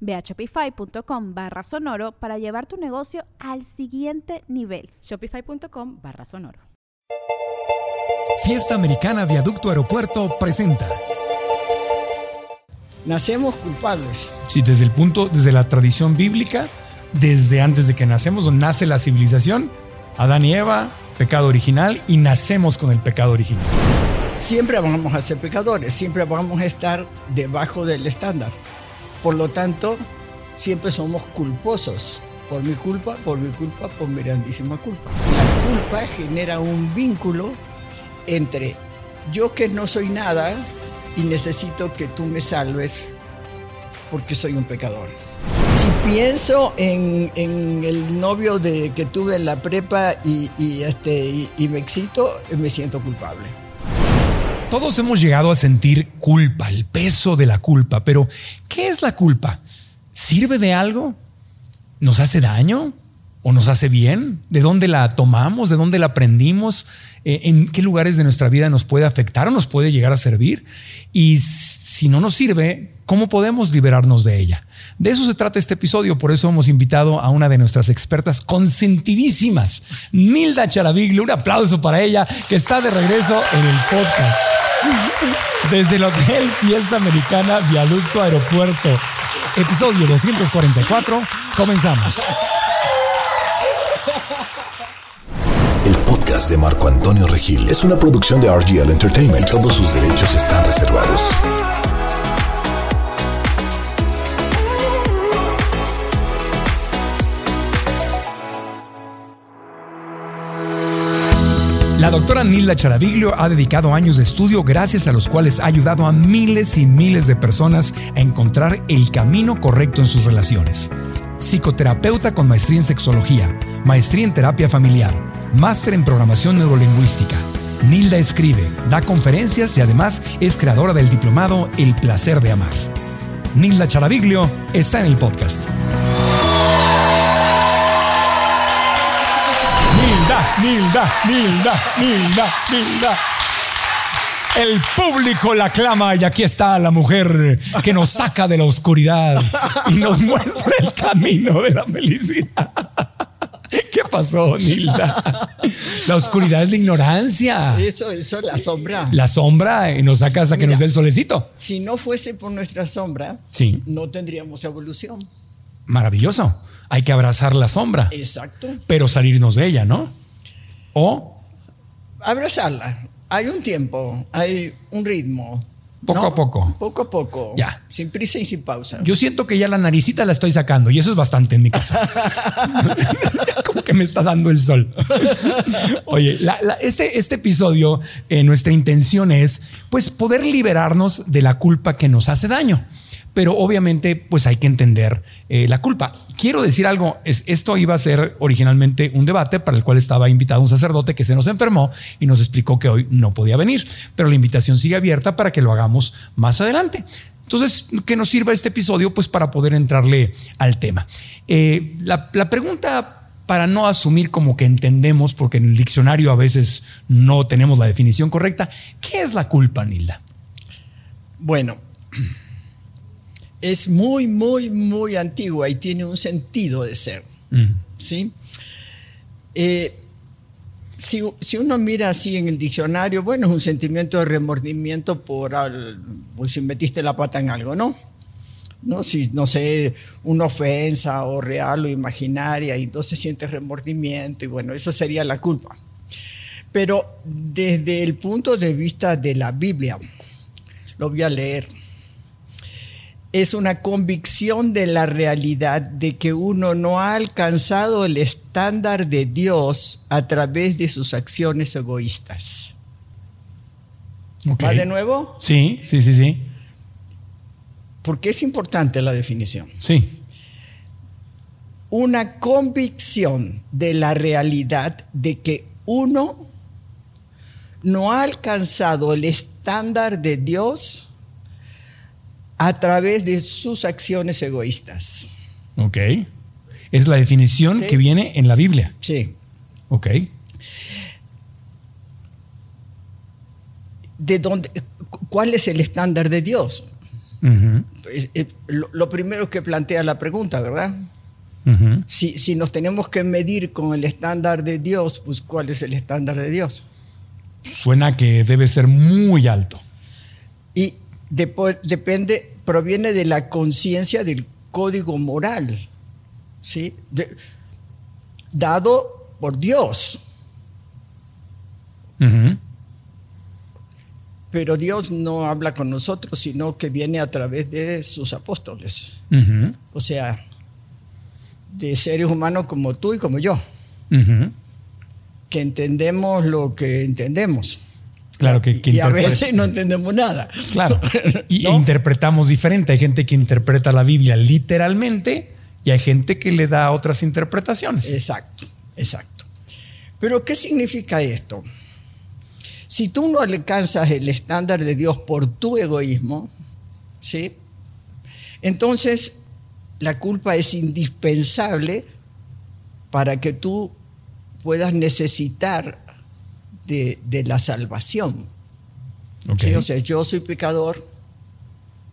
Ve a shopify.com barra sonoro para llevar tu negocio al siguiente nivel. Shopify.com barra sonoro. Fiesta Americana Viaducto Aeropuerto presenta. Nacemos culpables. Sí, desde el punto, desde la tradición bíblica, desde antes de que nacemos, nace la civilización, Adán y Eva, pecado original, y nacemos con el pecado original. Siempre vamos a ser pecadores, siempre vamos a estar debajo del estándar. Por lo tanto, siempre somos culposos. Por mi culpa, por mi culpa, por mi grandísima culpa. La culpa genera un vínculo entre yo que no soy nada y necesito que tú me salves porque soy un pecador. Si pienso en, el novio de, que tuve en la prepa y, este, y me excito, me siento culpable. Todos hemos llegado a sentir culpa, el peso de la culpa, pero ¿qué es la culpa? ¿Sirve de algo? ¿Nos hace daño? ¿O nos hace bien? ¿De dónde la tomamos? ¿De dónde la aprendimos? Eh, ¿En qué lugares de nuestra vida nos puede afectar o nos puede llegar a servir? Y si no nos sirve, ¿cómo podemos liberarnos de ella? De eso se trata este episodio, por eso hemos invitado a una de nuestras expertas consentidísimas, Nilda Charaviglu. Un aplauso para ella, que está de regreso en el podcast. Desde el Hotel Fiesta Americana Viaducto Aeropuerto. Episodio 244. Comenzamos. El podcast de Marco Antonio Regil es una producción de RGL Entertainment. Todos sus derechos están reservados. La doctora Nilda Charaviglio ha dedicado años de estudio gracias a los cuales ha ayudado a miles y miles de personas a encontrar el camino correcto en sus relaciones. Psicoterapeuta con maestría en sexología, maestría en terapia familiar, máster en programación neurolingüística. Nilda escribe, da conferencias y además es creadora del diplomado El placer de amar. Nilda Charaviglio está en el podcast. Nilda, Nilda, Nilda, Nilda, El público la clama y aquí está la mujer que nos saca de la oscuridad y nos muestra el camino de la felicidad. ¿Qué pasó, Nilda? La oscuridad es la ignorancia. Eso, eso, la sombra. La sombra y nos saca a que nos dé el solecito. Si no fuese por nuestra sombra, sí. no tendríamos evolución. Maravilloso. Hay que abrazar la sombra. Exacto. Pero salirnos de ella, ¿no? O abrazarla. Hay un tiempo, hay un ritmo. Poco a poco. Poco a poco. Ya. Sin prisa y sin pausa. Yo siento que ya la naricita la estoy sacando y eso es bastante en mi caso. Como que me está dando el sol. Oye, este, este episodio, eh, nuestra intención es pues poder liberarnos de la culpa que nos hace daño pero obviamente pues hay que entender eh, la culpa. Quiero decir algo, es, esto iba a ser originalmente un debate para el cual estaba invitado un sacerdote que se nos enfermó y nos explicó que hoy no podía venir, pero la invitación sigue abierta para que lo hagamos más adelante. Entonces, que nos sirva este episodio pues para poder entrarle al tema. Eh, la pregunta para no asumir como que entendemos, porque en el diccionario a veces no tenemos la definición correcta, ¿qué es la culpa, Nilda? Bueno, es muy, muy, muy antigua y tiene un sentido de ser. Mm. ¿sí? Eh, si, uno mira así en el diccionario, bueno, es un sentimiento de remordimiento por pues, si metiste la pata en algo, ¿no? ¿no? Si, no sé, una ofensa o real o imaginaria, y entonces sientes remordimiento, y bueno, eso sería la culpa. Pero desde el punto de vista de la Biblia, lo voy a leer, es una convicción de la realidad de que uno no ha alcanzado el estándar de Dios a través de sus acciones egoístas. ¿Va de nuevo? Sí, sí, sí, sí. Porque es importante la definición. Sí. Una convicción de la realidad de que uno no ha alcanzado el estándar de Dios a través de sus acciones egoístas. Ok. Es la definición Sí. que viene en la Biblia. Sí. Ok. ¿De dónde, ¿Cuál es el estándar de Dios? Es- es lo, lo primero que plantea la pregunta, ¿verdad? Si, si nos tenemos que medir con el estándar de Dios, pues ¿cuál es el estándar de Dios? Suena que debe ser muy alto. Y depende, proviene de la conciencia del código moral, ¿sí? De- dado por Dios. Pero Dios no habla con nosotros, sino que viene a través de sus apóstoles. O sea, de seres humanos como tú y como yo, que entendemos lo que entendemos. Claro que, que y a veces no entendemos nada. Claro. Y ¿No? interpretamos diferente. Hay gente que interpreta la Biblia literalmente y hay gente que le da otras interpretaciones. Exacto, exacto. Pero ¿qué significa esto? Si tú no alcanzas el estándar de Dios por tu egoísmo, ¿sí? Entonces la culpa es indispensable para que tú puedas necesitar de, de la salvación. Ok. ¿sí? O sea, yo soy pecador,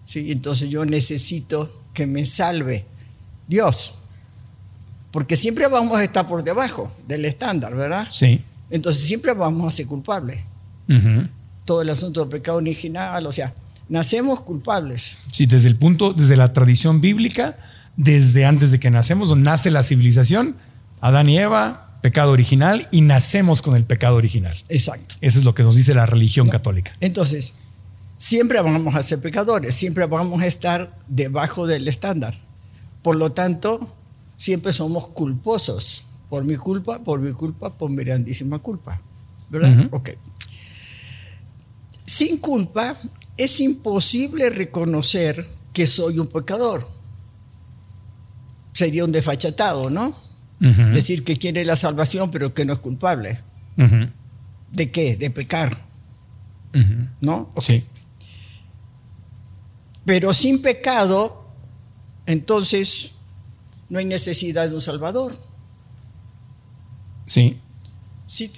¿sí? entonces yo necesito que me salve Dios. Porque siempre vamos a estar por debajo del estándar, ¿verdad? Sí. Entonces siempre vamos a ser culpables. Todo el asunto del pecado original, o sea, nacemos culpables. Sí, desde el punto, desde la tradición bíblica, desde antes de que nacemos, donde nace la civilización, Adán y Eva, pecado original, y nacemos con el pecado original. Exacto. Eso es lo que nos dice la religión católica. Entonces, siempre vamos a ser pecadores, siempre vamos a estar debajo del estándar. Por lo tanto, siempre somos culposos. Por mi culpa, por mi culpa, por mi grandísima culpa. ¿Verdad? Ok. Sin culpa es imposible reconocer que soy un pecador. Sería un desfachatado, ¿no? Decir que quiere la salvación pero que no es culpable. ¿De qué? De pecar. ¿no? Sí. Pero sin pecado, entonces no hay necesidad de un Salvador. Sí. ¿Sí?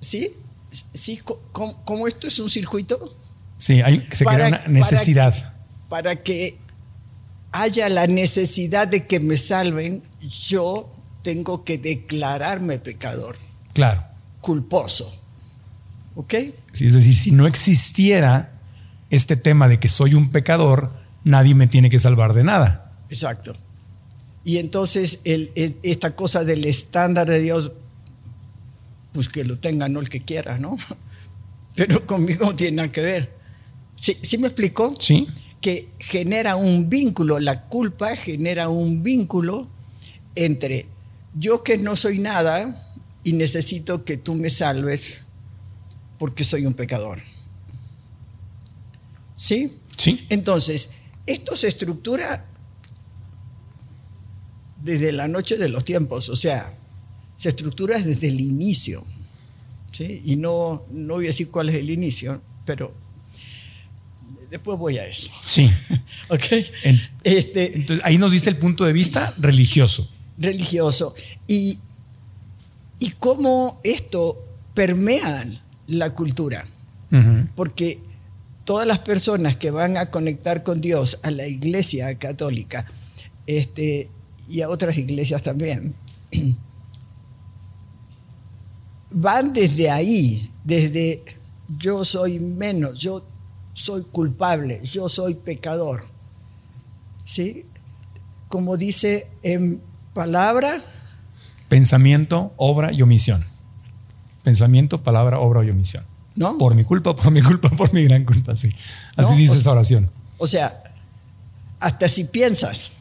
¿Sí? ¿Sí? ¿Cómo, cómo esto es un circuito? Sí, hay, se Para- crea una necesidad. Para que haya la necesidad de que me salven, yo tengo que declararme pecador, Claro. culposo. ¿Ok? Sí, es decir, si no existiera este tema de que soy un pecador, nadie me tiene que salvar de nada. Exacto. Y entonces el- el- esta cosa del estándar de Dios, pues que lo tenga, no el que quiera, ¿no? Pero conmigo no tiene nada que ver. ¿Sí, sí me explicó? Sí. Que genera un vínculo, la culpa genera un vínculo entre yo que no soy nada y necesito que tú me salves porque soy un pecador. ¿Sí? Sí. Entonces, esto se estructura desde la noche de los tiempos, o sea, se estructura desde el inicio. ¿sí? Y no, no voy a decir cuál es el inicio, pero después voy a eso. Sí. ¿Ok? Este, Entonces, ahí nos dice el punto de vista religioso. Religioso. Y, y cómo esto permea la cultura. Porque todas las personas que van a conectar con Dios a la iglesia católica este, y a otras iglesias también, van desde ahí, desde yo soy menos, yo soy culpable, yo soy pecador. ¿Sí? Como dice en palabra, Pensamiento, obra y omisión. pensamiento, palabra, obra y omisión. ¿No? Por mi culpa, por mi culpa, por mi gran culpa, sí. Así No, dice o esa oración. O sea, hasta si piensas.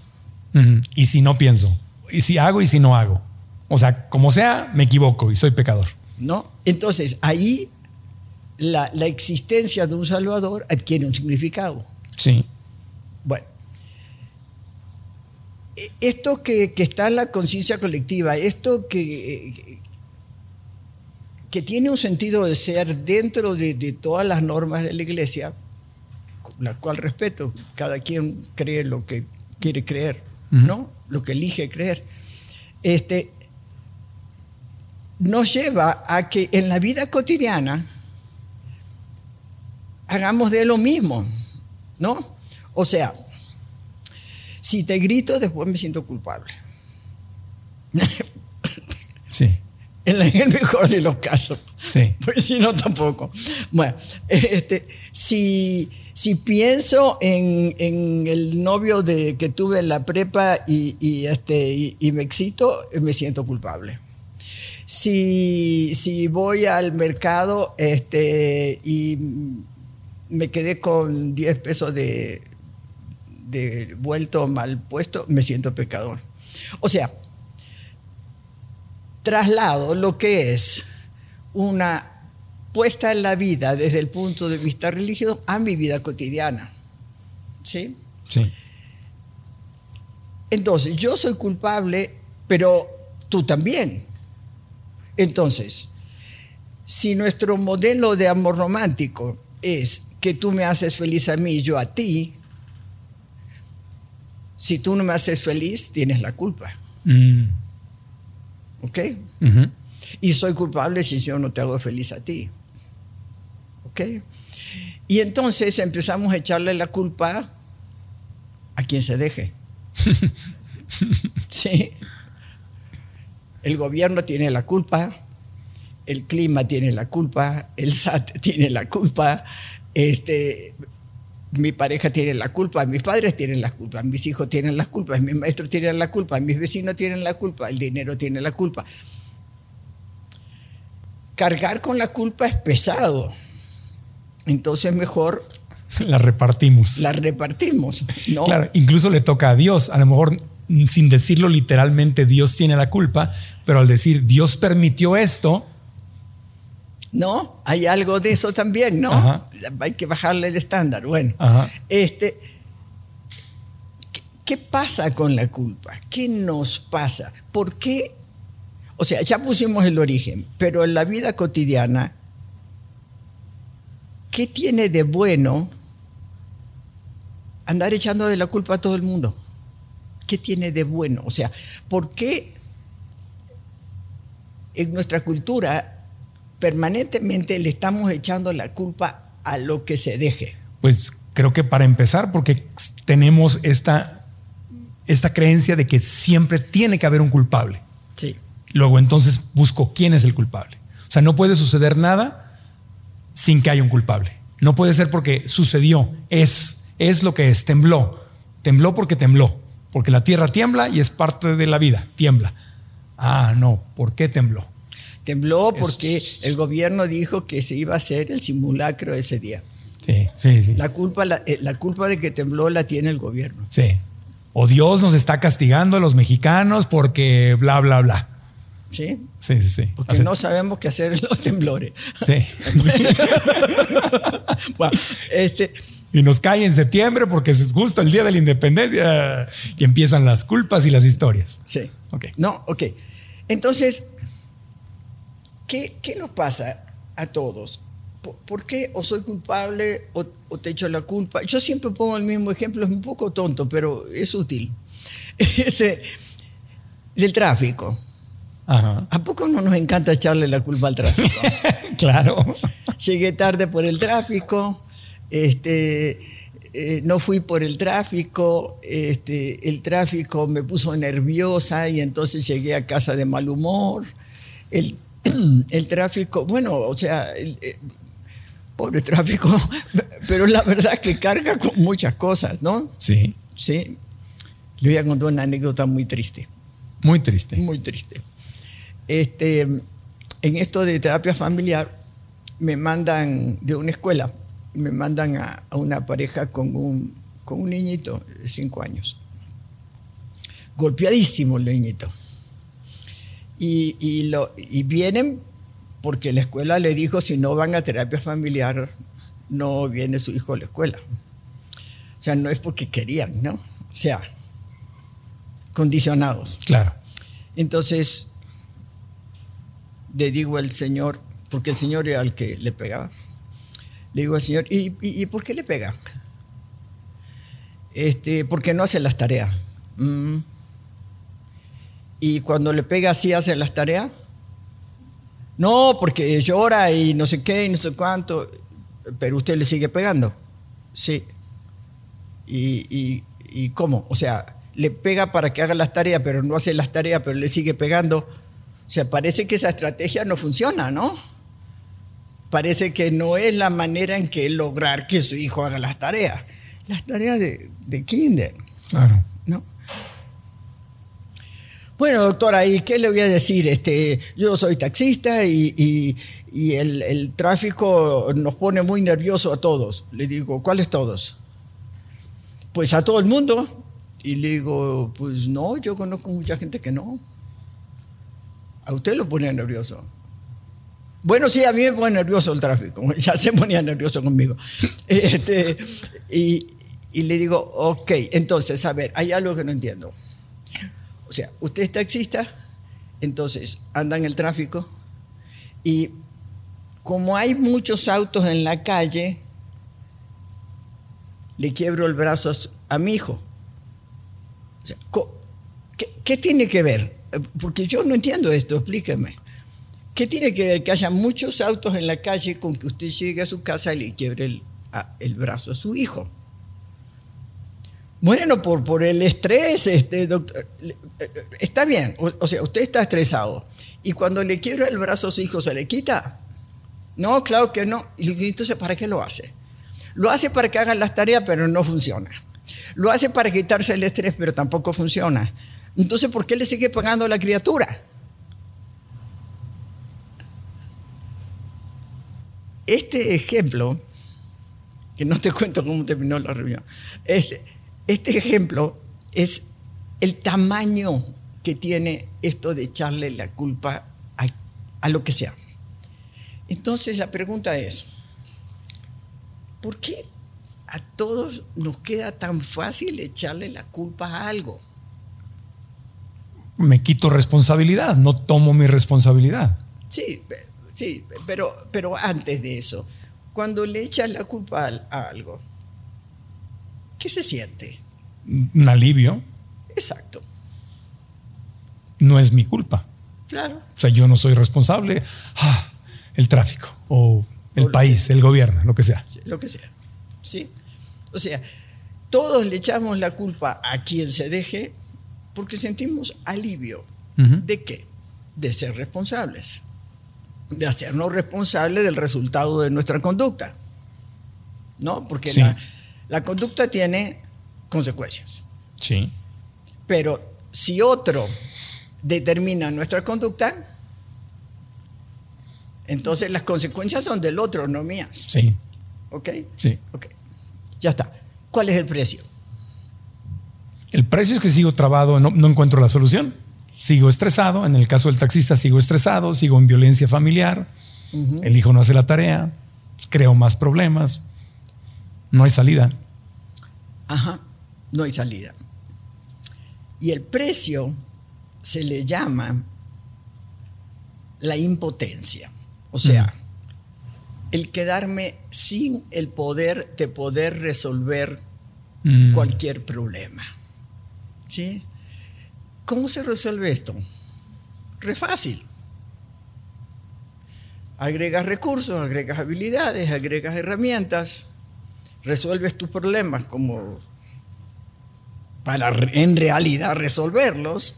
Y si no pienso, y si hago y si no hago. O sea, como sea, me equivoco y soy pecador. ¿no? Entonces, ahí la, la existencia de un Salvador adquiere un significado. Sí. Bueno, e- esto que, que está en la conciencia colectiva, esto que, que tiene un sentido de ser dentro de, de todas las normas de la iglesia, la cual respeto, cada quien cree lo que quiere creer, ¿no? Lo que elige creer. Este, nos lleva a que en la vida cotidiana hagamos de lo mismo, ¿no? O sea, si te grito, después me siento culpable. Sí. En el mejor de los casos. Sí. Pues si no, tampoco. Bueno, este, si, si pienso en, en el novio de, que tuve en la prepa y, y, este, y, y me excito, me siento culpable. Si, si voy al mercado este, y me quedé con 10 pesos de, de vuelto mal puesto, me siento pecador. O sea, traslado lo que es una puesta en la vida desde el punto de vista religioso a mi vida cotidiana. ¿Sí? Sí. Entonces, yo soy culpable, pero tú también. Entonces, si nuestro modelo de amor romántico es que tú me haces feliz a mí y yo a ti, si tú no me haces feliz, tienes la culpa. Mm. ¿Ok? Y soy culpable si yo no te hago feliz a ti. ¿Ok? Y entonces empezamos a echarle la culpa a quien se deje. sí. El gobierno tiene la culpa, el clima tiene la culpa, el SAT tiene la culpa, este, mi pareja tiene la culpa, mis padres tienen la culpa, mis hijos tienen la culpa, mis maestros tienen la culpa, mis vecinos tienen la culpa, el dinero tiene la culpa. Cargar con la culpa es pesado. Entonces mejor La repartimos. la repartimos. ¿no? Claro, incluso le toca a Dios. A lo mejor sin decirlo literalmente, Dios tiene la culpa, pero al decir Dios permitió esto, ¿No? Hay algo de eso también, ¿no? Ajá. Hay que bajarle el estándar. Bueno, Ajá. este, ¿qué, qué pasa con la culpa? ¿Qué nos pasa? ¿Por qué? O sea, ya pusimos el origen, pero en la vida cotidiana, ¿qué tiene de bueno andar echando de la culpa a todo el mundo? ¿Qué tiene de bueno? O sea, ¿por qué en nuestra cultura permanentemente le estamos echando la culpa a lo que se deje? pues creo que para empezar, porque tenemos esta, esta creencia de que siempre tiene que haber un culpable. Sí. Luego entonces busco quién es el culpable. O sea, no puede suceder nada sin que haya un culpable. No puede ser porque sucedió, es, es lo que es, tembló. Tembló porque tembló, porque la tierra tiembla y es parte de la vida, tiembla. Ah, no, ¿por qué tembló? Tembló porque Es- el gobierno dijo que se iba a hacer el simulacro ese día. Sí, sí, sí. La culpa, la, eh, la culpa de que tembló la tiene el gobierno. Sí. O Dios nos está castigando a los mexicanos porque bla, bla, bla. ¿Sí? Sí, sí, sí. Porque no sabemos qué hacer en los temblores. Sí. Bueno, este, Y nos cae en septiembre porque es justo el día de la independencia y empiezan las culpas y las historias. sí. Ok. No, ok. Entonces, ¿qué, qué nos pasa a todos? ¿Por, por qué o soy culpable o, o te echo la culpa? Yo siempre pongo el mismo ejemplo, es un poco tonto, pero es útil. Este, del tráfico. Ajá. ¿A poco no nos encanta echarle la culpa al tráfico? Claro. Llegué tarde por el tráfico, este, eh, no fui por el tráfico, este, el tráfico me puso nerviosa y entonces llegué a casa de mal humor. El, el tráfico, bueno, o sea, el, eh, pobre tráfico, pero la verdad es que carga con muchas cosas, ¿no? Sí. Sí. Le voy a contar una anécdota muy triste Muy triste. muy triste. Este, en esto de terapia familiar, me mandan de una escuela, me mandan a, a una pareja con un, con un niñito de cinco años. Golpeadísimo el niñito. Y, y, lo, y vienen porque la escuela le dijo, si no van a terapia familiar, no viene su hijo a la escuela. O sea, no es porque querían, ¿no? O sea, condicionados. Claro. Entonces, le digo al Señor, porque el Señor era el que le pegaba, le digo al Señor, ¿y, y, y por qué le pega? Este, porque no hace las tareas. Mm. Y cuando le pega así hace las tareas. No, porque llora y no sé qué y no sé cuánto. Pero usted le sigue pegando. Sí. ¿Y, y, y cómo? O sea, le pega para que haga las tareas, pero no hace las tareas, pero le sigue pegando. O sea, parece que esa estrategia no funciona, ¿no? Parece que no es la manera en que lograr que su hijo haga las tareas. Las tareas de, de kinder, Claro. ¿No? Bueno, doctora, ¿y qué le voy a decir? Este, yo soy taxista y, y- y el, el tráfico nos pone muy nervioso a todos. Le digo, ¿cuáles todos? Pues a todo el mundo. Y le digo, pues no, yo conozco mucha gente que no. A usted lo pone nervioso. Bueno, sí, a mí me pone nervioso el tráfico. Ya se ponía nervioso conmigo. Este, y, y le digo, ok, entonces, a ver, hay algo que no entiendo. O sea, usted es taxista, entonces anda en el tráfico y como hay muchos autos en la calle, le quiebro el brazo a, su- mi hijo. ¿qué, tiene que ver? Eh, Porque yo no entiendo esto, explíqueme. ¿Qué tiene que ver que haya muchos autos en la calle con que usted llegue a su casa y le quiebre el, el brazo a su hijo? Bueno, por, por el estrés, este, doctor, eh, está bien, o, sea, usted está estresado y cuando le quiebra el brazo a su hijo, ¿se le quita? No, claro que no. Y entonces, ¿para qué lo hace? Lo hace para que hagan las tareas, pero no funciona. Lo hace para quitarse el estrés, pero tampoco funciona. Entonces, ¿por qué le sigue pagando a la criatura? Este ejemplo, que no te cuento cómo terminó la reunión, este, este ejemplo es el tamaño que tiene esto de echarle la culpa a, a lo que sea. Entonces la pregunta es, ¿por qué a todos nos queda tan fácil echarle la culpa a algo? Me quito responsabilidad, no tomo mi responsabilidad. Sí, sí, pero, pero antes de eso, cuando le echas la culpa a algo, ¿qué se siente? Un alivio Exacto, no es mi culpa. claro. O sea, yo no soy responsable. Ah, el tráfico o el O país, el gobierno, lo que sea. Lo que sea. ¿Sí? O sea, todos le echamos la culpa a quien se deje porque sentimos alivio. ¿De qué? De ser responsables. De hacernos responsables del resultado de nuestra conducta. ¿No? Porque Sí. la, la conducta tiene consecuencias. Sí. Pero si otro determina nuestra conducta, entonces las consecuencias son del otro, no mías. Sí. ¿Ok? Sí. Ok. Ya está. ¿Cuál es el precio? El precio es que sigo trabado, no, no encuentro la solución. Sigo estresado. En el caso del taxista, sigo estresado, sigo en violencia familiar. El hijo no hace la tarea. Creo más problemas. No hay salida. Ajá. No hay salida. Y el precio se le llama la impotencia. O sea, el quedarme sin el poder de poder resolver Mm. cualquier problema. ¿Sí? ¿Cómo se resuelve esto? Re fácil. Agregas recursos, agregas habilidades, agregas herramientas, resuelves tus problemas como para en realidad resolverlos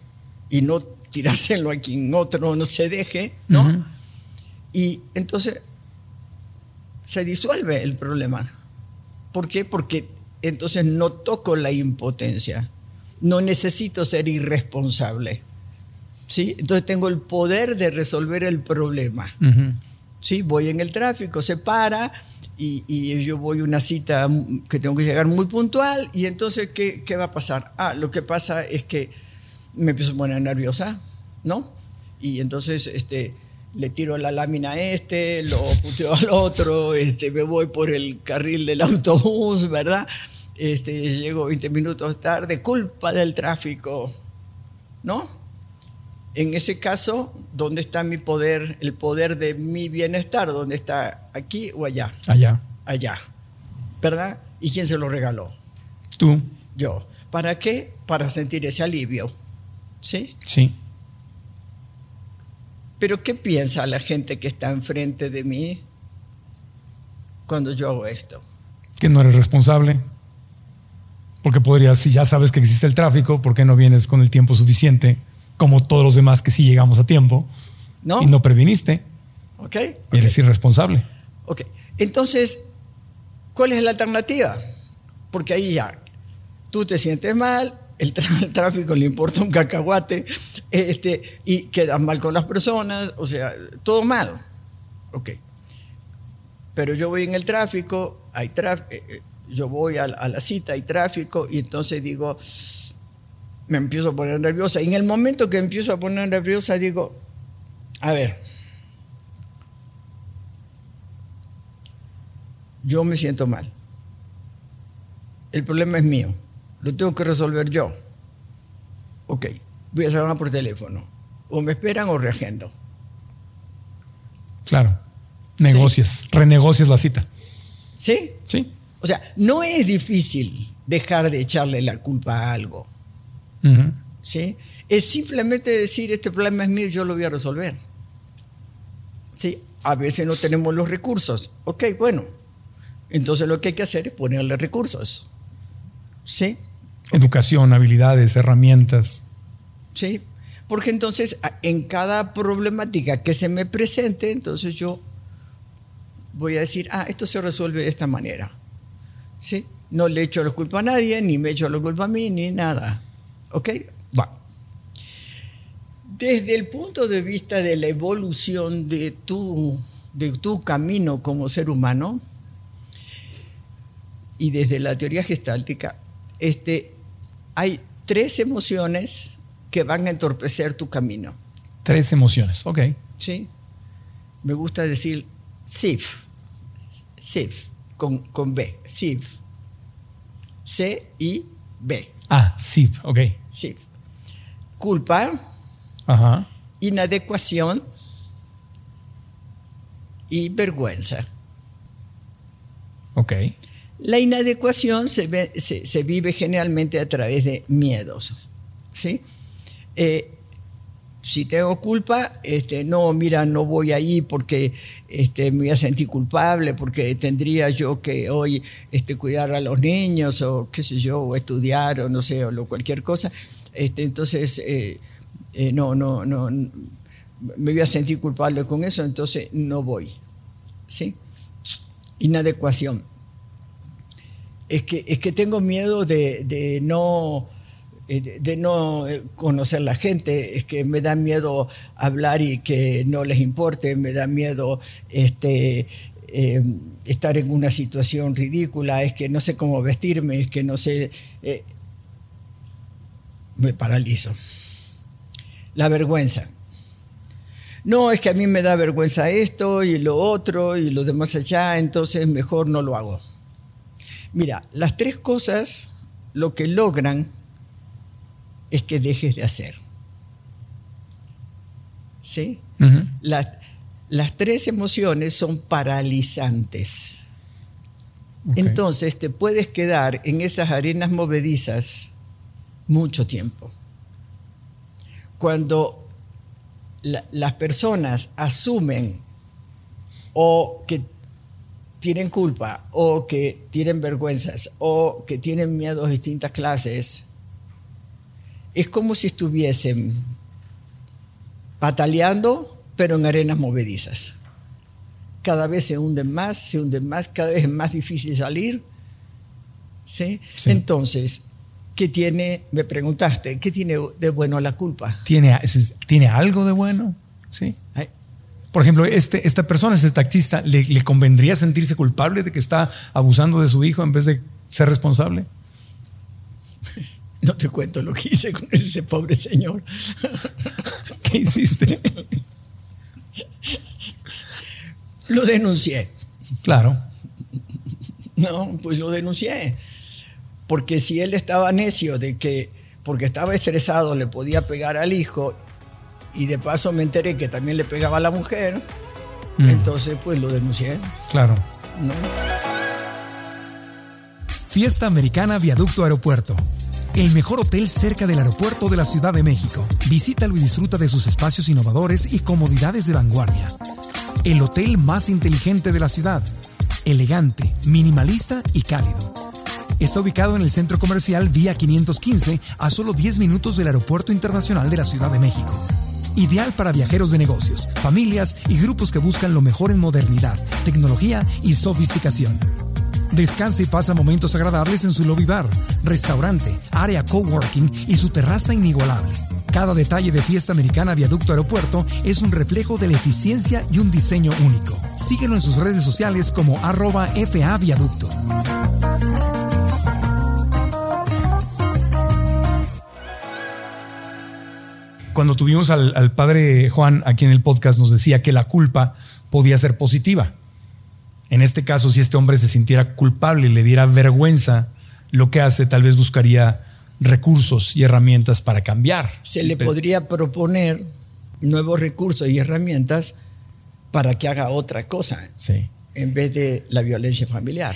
y no tirárselo a quien otro no se deje, ¿no? Y entonces se disuelve el problema. ¿Por qué? Porque entonces no toco la impotencia. No necesito ser irresponsable. ¿sí? Entonces tengo el poder de resolver el problema. ¿sí? Voy en el tráfico, se para y, y yo voy a una cita que tengo que llegar muy puntual y entonces, ¿qué, qué va a pasar? Ah, lo que pasa es que me empiezo a poner nerviosa, ¿no? Y entonces este, le tiro la lámina a este, lo puteo al otro, este, me voy por el carril del autobús, ¿verdad? Este, llego 20 minutos tarde, culpa del tráfico, ¿no? En ese caso, ¿dónde está mi poder, el poder de mi bienestar? ¿Dónde está? ¿Aquí o allá? Allá. Allá. ¿Verdad? ¿Y quién se lo regaló? Tú. Yo. ¿Para qué? Para sentir ese alivio. ¿Sí? Sí. Pero ¿qué piensa la gente que está enfrente de mí cuando yo hago esto? Que no eres responsable. Porque podrías, si ya sabes que existe el tráfico, ¿por qué no vienes con el tiempo suficiente? Como todos los demás que sí llegamos a tiempo. ¿No? Y no previniste. ¿Ok? Eres irresponsable. Ok. Entonces, ¿cuál es la alternativa? Porque ahí ya, tú te sientes mal, el, tráfico le importa un cacahuate, este, y quedas mal con las personas, o sea, todo mal. Ok. Pero yo voy en el tráfico, hay eh, eh, yo voy a, a la cita, hay tráfico, y entonces digo, me empiezo a poner nerviosa. Y en el momento que empiezo a poner nerviosa, digo, a ver, yo me siento mal. El problema es mío. Lo tengo que resolver yo. Ok, voy a llamar por teléfono. O me esperan o reagendo. Claro. Negocias, renegocias la cita. ¿Sí? Sí. O sea, no es difícil dejar de echarle la culpa a algo. ¿Sí? Es simplemente decir, este problema es mío, yo lo voy a resolver. ¿Sí? A veces no tenemos los recursos. Ok, bueno. Entonces lo que hay que hacer es ponerle recursos. ¿Sí? Educación, habilidades, herramientas. ¿sí? Porque entonces en cada problemática que se me presente, entonces yo voy a decir, ah, esto se resuelve de esta manera, ¿sí? No le echo la culpa a nadie, ni me echo la culpa a mí, ni nada, ¿ok? Va. Desde el punto de vista de la evolución de tu, de tu camino como ser humano, y desde la teoría gestáltica, este, hay tres emociones que van a entorpecer tu camino. Tres emociones. Ok. ¿sí? Me gusta decir SIF, SIF, con, con B, SIF. C-I-B, Ah, sí. Ok. SIF. Culpa, Ajá. inadecuación y vergüenza. Ok. La inadecuación se, ve- se- se vive generalmente a través de miedos. ¿sí? Eh, si tengo culpa, este, no, mira, no voy ahí porque este, me voy a sentir culpable, porque tendría yo que hoy este, cuidar a los niños o qué sé yo, o estudiar o no sé, o cualquier cosa. Este, entonces, eh, eh, no, no, no, me voy a sentir culpable con eso, entonces no voy. ¿sí? Inadecuación es que, es que tengo miedo de, no, eh, de- no eh, conocer la gente, es que me da miedo hablar y que no les importe, me da miedo este, eh, estar en una situación ridícula, es que no sé cómo vestirme, es que no sé, eh, me paralizo. La vergüenza. No, es que a mí me da vergüenza esto y lo otro y lo demás allá, entonces mejor no lo hago. Mira, las tres cosas lo que logran es que dejes de hacer. ¿Sí? Las, las tres emociones son paralizantes. Entonces te puedes quedar en esas arenas movedizas mucho tiempo. Cuando la- las personas asumen o que tienen culpa o que tienen vergüenzas o que tienen miedos de distintas clases, es como si estuviesen pataleando, pero en arenas movedizas. Cada vez se hunden más, se hunden más, cada vez es más difícil salir. ¿sí? Sí. Entonces, ¿Qué tiene, me preguntaste, qué tiene de bueno la culpa? ¿Tiene, ¿tiene algo de bueno? Sí. Por ejemplo, este, esta persona, este taxista, ¿le, le convendría sentirse culpable de que está abusando de su hijo en vez de ser responsable? No te cuento lo que hice con ese pobre señor. ¿Qué hiciste? Lo denuncié. claro. No, pues lo denuncié. Porque si él estaba necio de que, porque estaba estresado, le podía pegar al hijo, y de paso me enteré que también le pegaba a la mujer, Mm. entonces pues lo denuncié. Claro. ¿no? Fiesta Americana Viaducto Aeropuerto. El mejor hotel cerca del aeropuerto de la Ciudad de México. Visítalo y disfruta de sus espacios innovadores y comodidades de vanguardia. El hotel más inteligente de la ciudad. Elegante, minimalista y cálido. Está ubicado en el centro comercial Vía 515 a solo 10 minutos del Aeropuerto Internacional de la Ciudad de México. Ideal para viajeros de negocios, familias y grupos que buscan lo mejor en modernidad, tecnología y sofisticación. Descansa y pasa momentos agradables en su lobby bar, restaurante, área coworking y su terraza inigualable. Cada detalle de Fiesta Americana Viaducto Aeropuerto es un reflejo de la eficiencia y un diseño único. Síguelo en sus redes sociales como arroba FA Viaducto. Cuando tuvimos al, al padre Juan aquí en el podcast nos decía que la culpa podía ser positiva. En este caso, si este hombre se sintiera culpable y le diera vergüenza lo que hace, tal vez buscaría recursos y herramientas para cambiar. Se le podría proponer nuevos recursos y herramientas para que haga otra cosa Sí. en vez de la violencia familiar.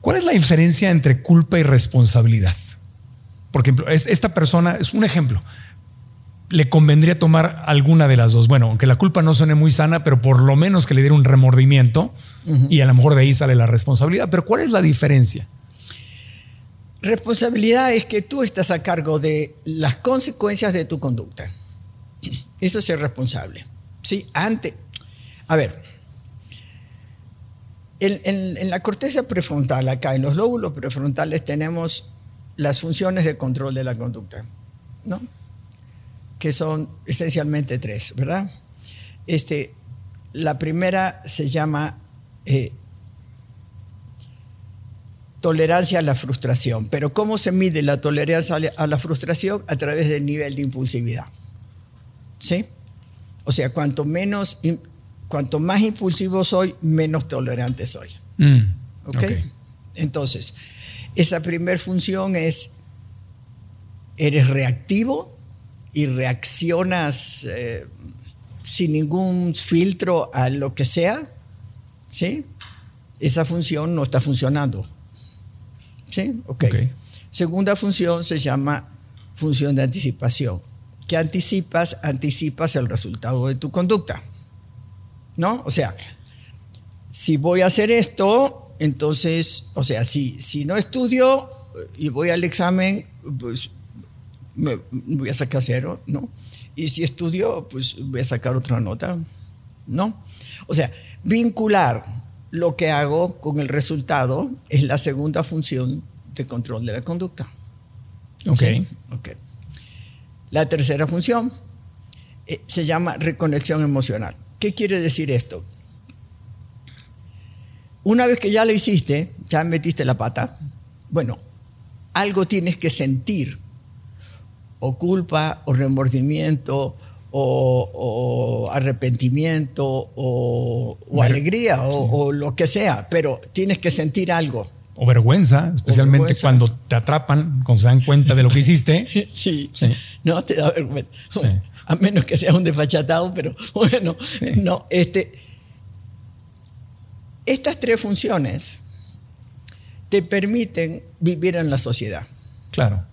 ¿Cuál es la diferencia entre culpa y responsabilidad? Por ejemplo, es- esta persona es un ejemplo. Le convendría tomar alguna de las dos. Bueno, aunque la culpa no suene muy sana, pero por lo menos que le diera un remordimiento y a lo mejor de ahí sale la responsabilidad. Pero ¿cuál es la diferencia? Responsabilidad es que tú estás a cargo de las consecuencias de tu conducta. Eso es ser responsable. ¿Sí? Antes. A ver. En, la corteza prefrontal, acá en los lóbulos prefrontales, tenemos las funciones de control de la conducta, ¿no? Que son esencialmente tres, ¿verdad? Este, la primera se llama eh, tolerancia a la frustración. Pero ¿cómo se mide la tolerancia a la- frustración? A través del nivel de impulsividad. ¿Sí? O sea, cuanto menos, cuanto más impulsivo soy, menos tolerante soy. Mm, ¿Ok? ok. Entonces, esa primer función es, eres reactivo y reaccionas eh, sin ningún filtro a lo que sea, ¿sí? Esa función no está funcionando. ¿Sí? Ok. Segunda función se llama función de anticipación. ¿Qué anticipas? Anticipas el resultado de tu conducta. ¿No? O sea, si voy a hacer esto, entonces, o sea, si, si no estudio y voy al examen, pues me voy a sacar cero, ¿no? Y si estudio, pues voy a sacar otra nota, ¿no? O sea, vincular lo que hago con el resultado es la segunda función de control de la conducta. Ok. ¿Sí? La tercera función eh, se llama reconexión emocional. ¿Qué quiere decir esto? Una vez que ya lo hiciste, ya metiste la pata, bueno, algo tienes que sentir, o culpa, o remordimiento, o, o arrepentimiento, o, alegría, o, o lo que sea, pero tienes que sentir algo. O vergüenza, especialmente vergüenza. cuando te atrapan, cuando se dan cuenta de lo que hiciste. Sí, Sí. no te da vergüenza. Sí. A menos que sea un desfachatado, pero bueno, no, este, estas tres funciones te permiten vivir en la sociedad. Claro.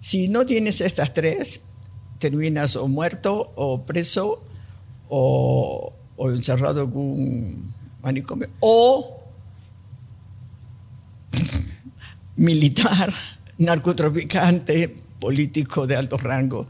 Si no tienes estas tres, terminas o muerto o preso o, o encerrado en un manicomio o militar, narcotraficante, político de alto rango.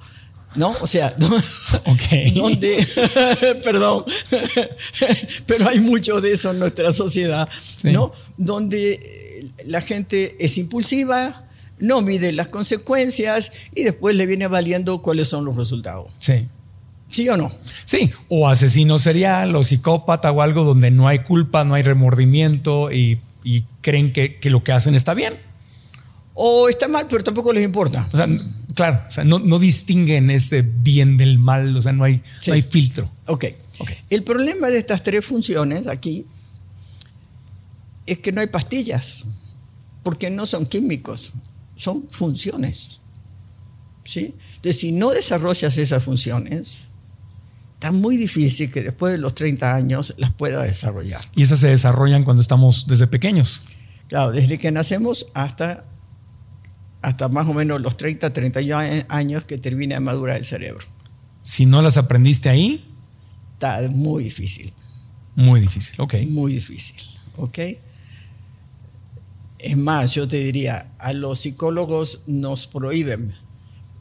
¿No? O sea, donde, perdón, pero hay mucho de eso en nuestra sociedad, Sí. ¿no? Donde eh, la gente es impulsiva, no mide las consecuencias y después le viene valiendo cuáles son los resultados. Sí. ¿Sí o no? Sí, o asesino serial, o psicópata, o algo donde no hay culpa, no hay remordimiento y, y creen que, que lo que hacen está bien. O está mal, pero tampoco les importa. O sea, claro, o sea, no, no distinguen ese bien del mal, o sea, no hay, Sí. no hay filtro. Ok. Ok. El problema de estas tres funciones aquí es que no hay pastillas, porque no son químicos, son funciones. ¿Sí? Entonces, si no desarrollas esas funciones, está muy difícil que después de los 30 años las puedas desarrollar. Y esas se desarrollan cuando estamos desde pequeños. Claro, desde que nacemos hasta, hasta más o menos los 30, 31 años que termina de madurar el cerebro. Si no las aprendiste ahí, Está muy difícil. muy difícil. Ok. muy difícil, ¿ok? Es más, yo te diría, a los psicólogos nos prohíben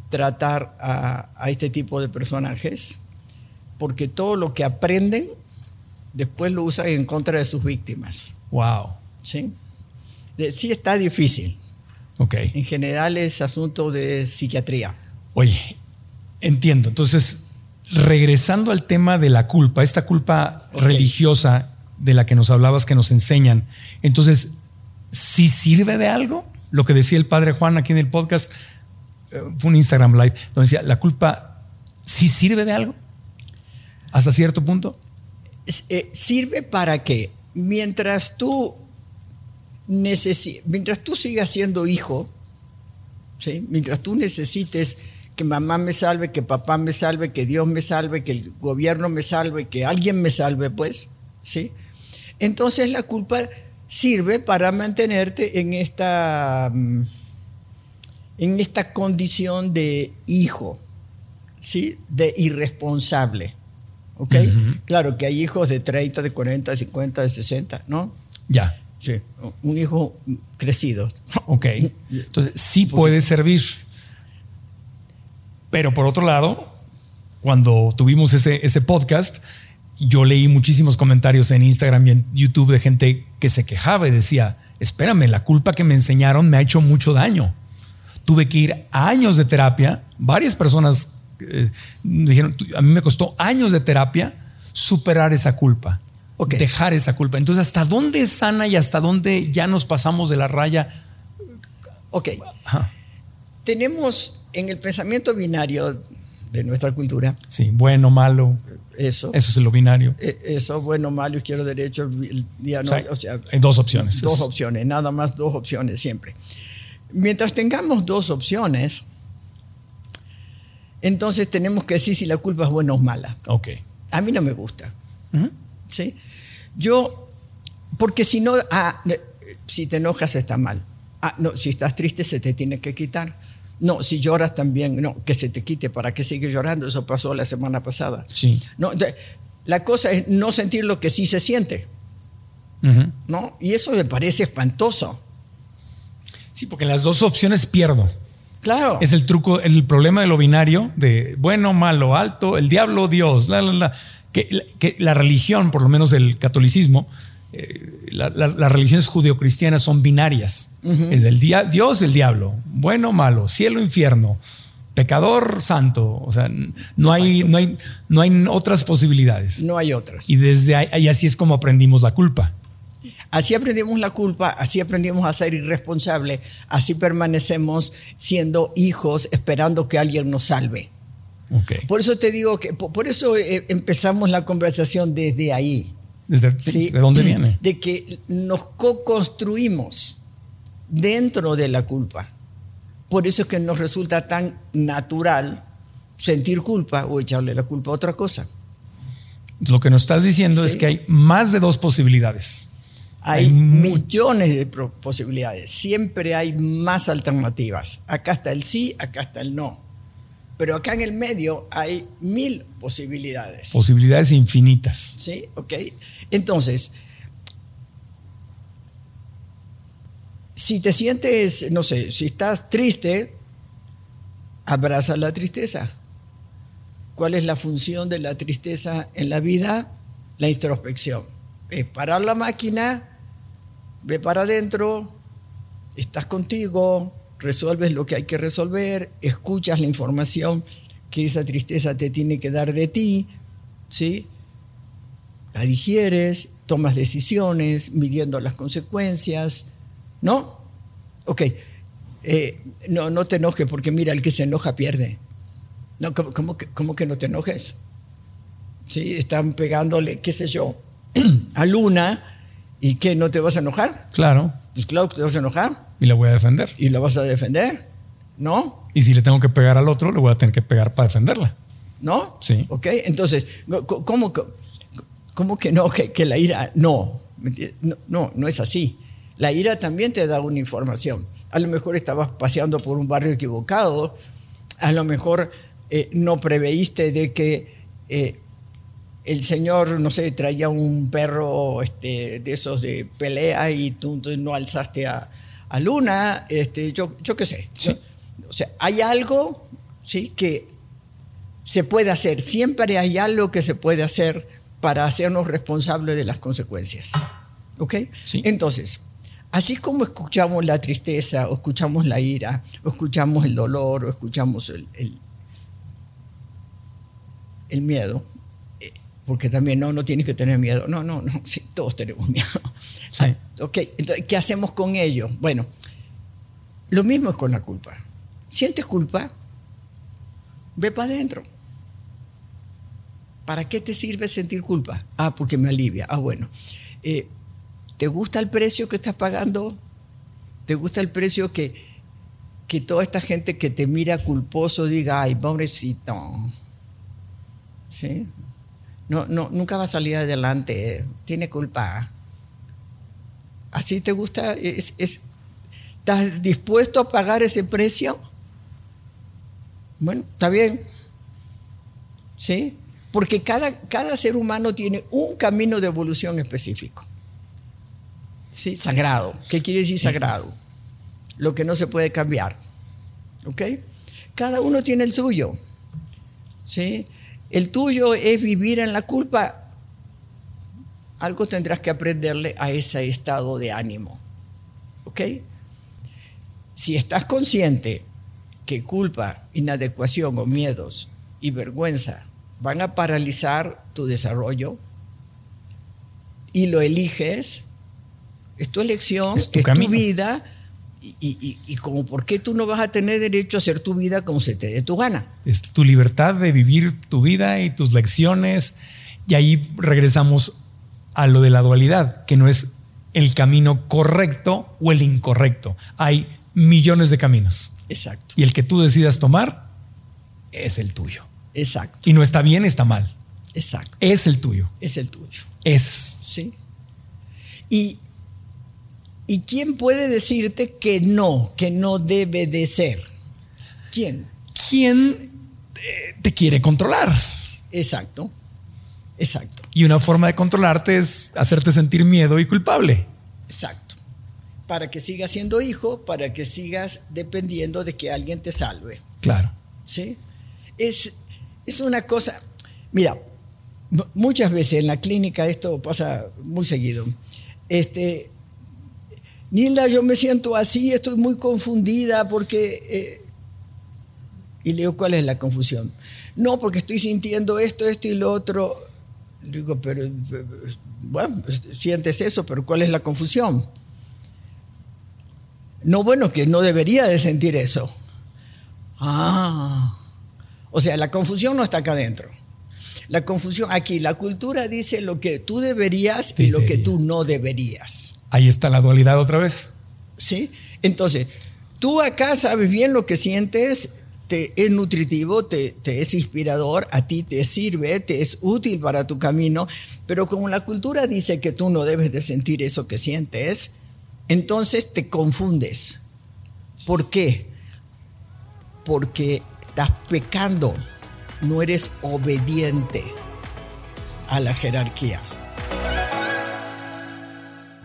tratar a, a este tipo de personajes porque todo lo que aprenden después lo usan en contra de sus víctimas, Wow. ¿sí? Eh, Sí está difícil. Ok. En general es asunto de psiquiatría. Oye, entiendo. Entonces, regresando al tema de la culpa, esta culpa religiosa de la que nos hablabas, que nos enseñan, entonces, ¿sí sirve de algo? Lo que decía el padre Juan aquí en el podcast, eh, fue un Instagram Live, donde decía, la culpa sí sirve de algo, hasta cierto punto. Eh, sirve para que mientras tú mientras tú sigas siendo hijo, ¿sí? mientras tú necesites que mamá me salve, que papá me salve, que Dios me salve, que el gobierno me salve, que alguien me salve, pues, ¿sí? Entonces la culpa sirve para mantenerte en esta, mm, en esta condición de hijo, ¿sí? De irresponsable. ¿Ok? Claro que hay hijos de 30, de 40, de 50, de 60, ¿no? Ya, Sí. Un hijo crecido. ok. Entonces, sí puede servir. Pero por otro lado, cuando tuvimos ese, ese podcast, yo leí muchísimos comentarios en Instagram y en YouTube de gente que se quejaba y decía, espérame, la culpa que me enseñaron me ha hecho mucho daño. Tuve que ir a años de terapia. Varias personas eh, dijeron, "Tú- a mí me costó años de terapia superar esa culpa, Dejar esa culpa. Entonces, ¿hasta dónde es sana y hasta dónde ya nos pasamos de la raya? Ok. Ajá. Tenemos en el pensamiento binario de nuestra cultura Sí, bueno, malo, eso. eso es lo binario. eh, Eso, bueno, malo, izquierdo, derecho, el día no, O sea, o sea, hay dos opciones. Dos Es- opciones, nada más dos opciones siempre. Mientras tengamos dos opciones, entonces tenemos que decir si la culpa es buena o mala. Ok. A mí no me gusta. ¿Sí? Yo, porque si no, ah, si te enojas está mal. Ah, no, si estás triste se te tiene que quitar. No, si lloras también, no, que se te quite, ¿para qué sigues llorando? Eso pasó la semana pasada. Sí. No, la cosa es no sentir lo que sí se siente. ¿no? Y eso me parece espantoso. Sí, porque las dos opciones pierdo. Claro. Es el truco, el problema de lo binario, de bueno, malo, alto, el diablo, Dios, la, la, la. Que, que la religión, por lo menos el catolicismo, eh, la- la- las religiones judeocristianas son binarias. Es el dia- Dios, el diablo, bueno, malo, cielo, infierno, pecador, santo. O sea, no hay, no hay, no hay otras posibilidades. no hay otras. Y desde ahí, y así es como aprendimos la culpa. Así aprendimos la culpa, así aprendimos a ser irresponsables, así permanecemos siendo hijos esperando que alguien nos salve. Por eso te digo que, por, eso eh, empezamos la conversación desde ahí. Desde, ¿sí? ¿De dónde viene? De que nos co-construimos dentro de la culpa. Por eso es que nos resulta tan natural sentir culpa o echarle la culpa a otra cosa. Lo que nos estás diciendo Sí. es que hay más de dos posibilidades. Hay, millones de posibilidades. Siempre hay más alternativas. Acá está el sí, acá está el no. Pero acá en el medio hay mil posibilidades. Posibilidades infinitas. ¿Sí? ¿Ok? Entonces, si te sientes, no sé, si estás triste, abraza la tristeza. ¿Cuál es la función de la tristeza en la vida? La introspección. Es parar la máquina, ve para adentro, estás contigo, resuelves lo que hay que resolver, escuchas la información que esa tristeza te tiene que dar de ti, ¿sí? La digieres, tomas decisiones, midiendo las consecuencias, ¿no? Ok, eh, no, no te enojes porque mira, el que se enoja pierde. No, ¿cómo, cómo que, cómo que no te enojes? Sí, están pegándole, qué sé yo, a Luna y que no te vas a enojar. Claro. Pues claro que te vas a enojar Y la voy a defender. y la vas a defender, ¿no? Y si le tengo que pegar al otro, le voy a tener que pegar para defenderla. ¿No? Sí. ¿Ok? Entonces, ¿cómo, que- cómo que no? Que, que la ira, no. No, no es así. La ira también te da una información. A lo mejor estabas paseando por un barrio equivocado, a lo mejor eh, no preveíste de que eh, el señor, no sé, traía un perro este, de esos de pelea y tú, tú no alzaste a, a Luna, este, yo, yo qué sé. Sí. O sea, hay algo ¿sí? que se puede hacer, siempre hay algo que se puede hacer para hacernos responsables de las consecuencias. ¿Ok? Sí. Entonces, así como escuchamos la tristeza, o escuchamos la ira, o escuchamos el dolor, o escuchamos el, el, el miedo, porque también no, no tienes que tener miedo. No, no, no, sí, todos tenemos miedo. Sí. Ah, ok, entonces, ¿qué hacemos con ello? Bueno, lo mismo es con la culpa. ¿Sientes culpa? Ve para adentro. ¿Para qué te sirve sentir culpa? Ah, porque me alivia. Ah, bueno. Eh, ¿Te gusta el precio que estás pagando? ¿Te gusta el precio que, que toda esta gente que te mira culposo diga, ay, pobrecito? ¿Sí? No, no, nunca va a salir adelante. Tiene culpa. ¿Así te gusta? Es- ¿Estás dispuesto a pagar ese precio? Bueno, está bien. ¿Sí? Porque cada, cada ser humano tiene un camino de evolución específico. ¿Sí? Sagrado. ¿Qué quiere decir sagrado? Lo que no se puede cambiar. ¿Ok? Cada uno tiene el suyo. ¿Sí? El tuyo es vivir en la culpa. Algo tendrás que aprenderle a ese estado de ánimo. ¿Ok? Si estás consciente que culpa, inadecuación o miedos y vergüenza van a paralizar tu desarrollo y lo eliges, es tu elección, Es es tu tu, camino. vida y, y- y- y como por qué tú no vas a tener derecho a hacer tu vida como se te dé tu gana. Es tu libertad de vivir tu vida y tus lecciones. Y ahí regresamos a lo de la dualidad, que no es el camino correcto o el incorrecto. Hay millones de caminos. Exacto, Y el que tú decidas tomar es el tuyo. exacto, Y no está bien, está mal. exacto. Es el tuyo. Es el tuyo. Es. ¿Sí? Y, ¿Y quién puede decirte que no, que no debe de ser? ¿Quién? ¿Quién eh, te quiere controlar? Exacto, exacto, Y una forma de controlarte es hacerte sentir miedo y culpable. exacto. Para que sigas siendo hijo, para que sigas dependiendo de que alguien te salve. Claro. ¿sí? Es, es una cosa, mira, mu- muchas veces en la clínica esto pasa muy seguido. Este, Nilda, yo me siento así, estoy muy confundida porque... eh", y le digo, ¿cuál es la confusión? No, porque estoy sintiendo esto, esto y lo otro. Le digo, pero, bueno, sientes eso, pero ¿cuál es la confusión? No, bueno, que no debería de sentir eso. Ah, o sea, la confusión no está acá adentro. La confusión aquí, la cultura dice lo que tú deberías y lo que tú no deberías. Ahí está la dualidad otra vez. ¿Sí? Entonces, tú acá sabes bien lo que sientes te es nutritivo, te, es inspirador, a ti te sirve, te es útil para tu camino, pero como la cultura dice que tú no debes de sentir eso que sientes, entonces te confundes. ¿Por qué? Porque estás pecando, no eres obediente a la jerarquía.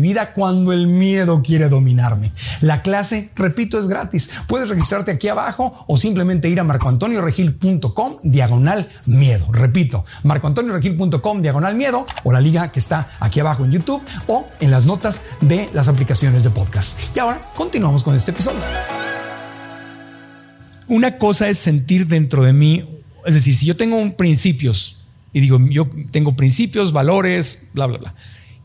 vida cuando el miedo quiere dominarme. La clase, repito, es gratis. Puedes registrarte aquí abajo o simplemente ir a marcoantonioregil.com diagonal miedo. Repito, marcoantonioregil.com diagonal miedo o la liga que está aquí abajo en YouTube o en las notas de las aplicaciones de podcast. Y ahora continuamos con este episodio. Una cosa es sentir dentro de mí, es decir, si yo tengo principios y digo, yo tengo principios, valores, bla, bla, bla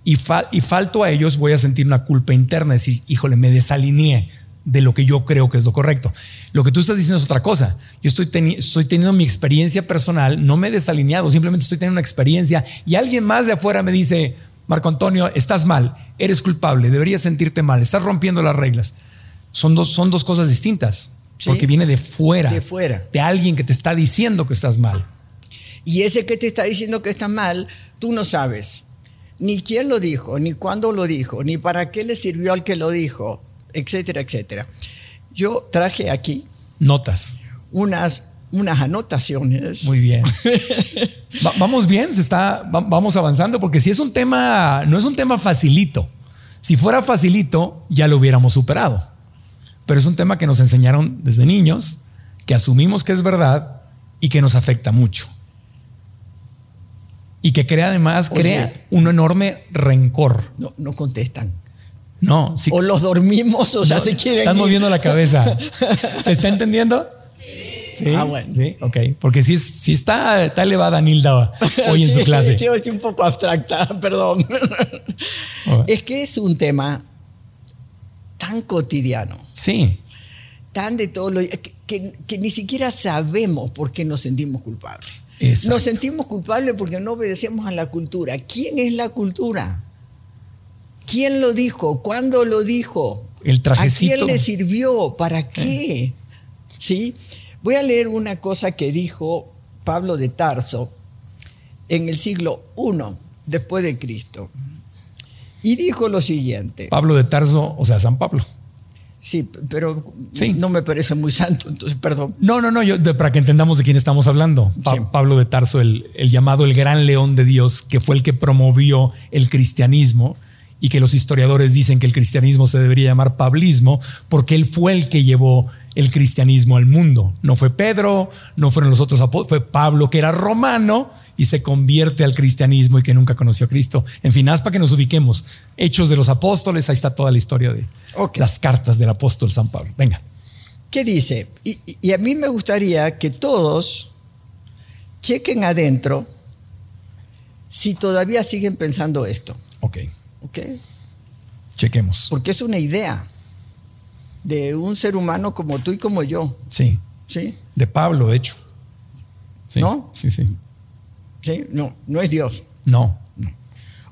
y, y falto a ellos, voy a sentir una culpa interna, decir, híjole, me desalineé de lo que yo creo que es lo correcto. Lo que tú estás diciendo es otra cosa. Yo estoy, estoy teniendo mi experiencia personal, no me he desalineado, simplemente estoy teniendo una experiencia y alguien más de afuera me dice, Marco Antonio, estás mal, eres culpable, deberías sentirte mal, estás rompiendo las reglas. Son dos, son dos cosas distintas, porque viene de fuera, De fuera. de alguien que te está diciendo que estás mal. Y ese que te está diciendo que está mal, tú no sabes ni quién lo dijo, ni cuándo lo dijo, ni para qué le sirvió al que lo dijo, etcétera, etcétera. Yo traje aquí Notas. unas, unas anotaciones. Muy bien. Va- vamos bien, se está, va- vamos avanzando, porque si es un tema, no es un tema facilito. Si fuera facilito, ya lo hubiéramos superado. Pero es un tema que nos enseñaron desde niños, que asumimos que es verdad y que nos afecta mucho. Y que crea además, Oye. crea un enorme rencor. No, no contestan. No. O los dormimos o ya se quieren. Estás ir. moviendo la cabeza. ¿Se está entendiendo? Sí. Ah, bueno. Sí, ok. Porque sí, sí está, está elevada Nilda hoy en Sí, su clase. Yo estoy un poco abstracta, perdón. Es que es un tema tan cotidiano, Sí, tan de todo lo que, que- que ni siquiera sabemos por qué nos sentimos culpables. Exacto. Nos sentimos culpables porque no obedecemos a la cultura. ¿Quién es la cultura? ¿Quién lo dijo? ¿Cuándo lo dijo? El trajecito. ¿A quién le sirvió? ¿Para qué? ¿Sí? Voy a leer una cosa que dijo Pablo de Tarso en el siglo I después de Cristo. Y dijo lo siguiente. Pablo de Tarso, o sea, San Pablo. Sí, pero Sí. no me parece muy santo, entonces perdón. No, no, no, yo, de- para que entendamos de quién estamos hablando. Pa- Sí. Pablo de Tarso, el, el llamado el gran león de Dios, que fue el que promovió el cristianismo y que los historiadores dicen que el cristianismo se debería llamar pablismo porque él fue el que llevó el cristianismo al mundo. No fue Pedro, no fueron los otros apóstoles, fue Pablo que era romano y se convierte al cristianismo y que nunca conoció a Cristo. En fin, haz para que nos ubiquemos. Hechos de los apóstoles, ahí está toda la historia de las cartas del apóstol San Pablo. Venga. ¿Qué dice? Y, y- y a mí me gustaría que todos chequen adentro si todavía siguen pensando esto. Ok, ¿ok? chequemos. Porque es una idea de un ser humano como tú y como yo. Sí, ¿Sí? de Pablo, de hecho. Sí, ¿No? Sí, sí. ¿Sí? No, no es Dios. No.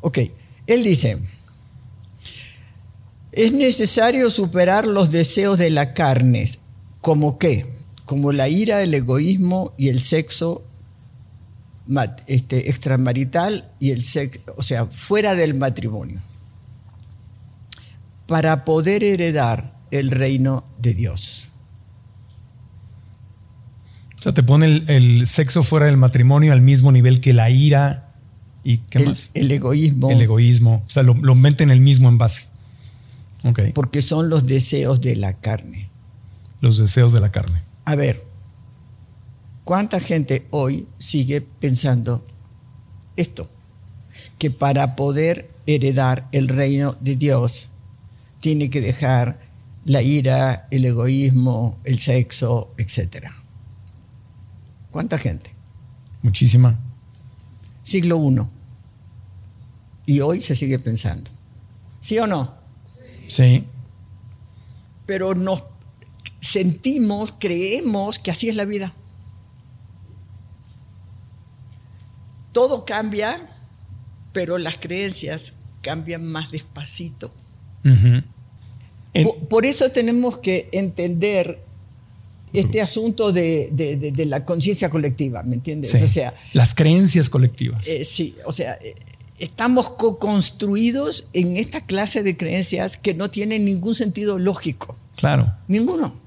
Ok, él dice, es necesario superar los deseos de la carne, como qué? Como la ira, el egoísmo y el sexo este, extramarital y el sexo, o sea, fuera del matrimonio, para poder heredar el reino de Dios. O sea, te pone el, el sexo fuera del matrimonio al mismo nivel que la ira y qué el, más. el egoísmo, El egoísmo. O sea, lo, lo mete en el mismo envase. Ok. porque son los deseos de la carne. Los deseos de la carne. A ver, ¿cuánta gente hoy sigue pensando esto? Que para poder heredar el reino de Dios tiene que dejar la ira, el egoísmo, el sexo, etc. ¿Cuánta gente? Muchísima. Siglo I. Y hoy se sigue pensando. ¿Sí o no? Sí. Pero nos sentimos, creemos que así es la vida. Todo cambia, pero las creencias cambian más despacito. Por eso tenemos que entender este asunto de, de- de- de la conciencia colectiva, ¿me entiendes? sí. O sea, Las creencias colectivas. eh, sí, o sea, eh, estamos co-construidos en esta clase de creencias que no tienen ningún sentido lógico, claro. ninguno.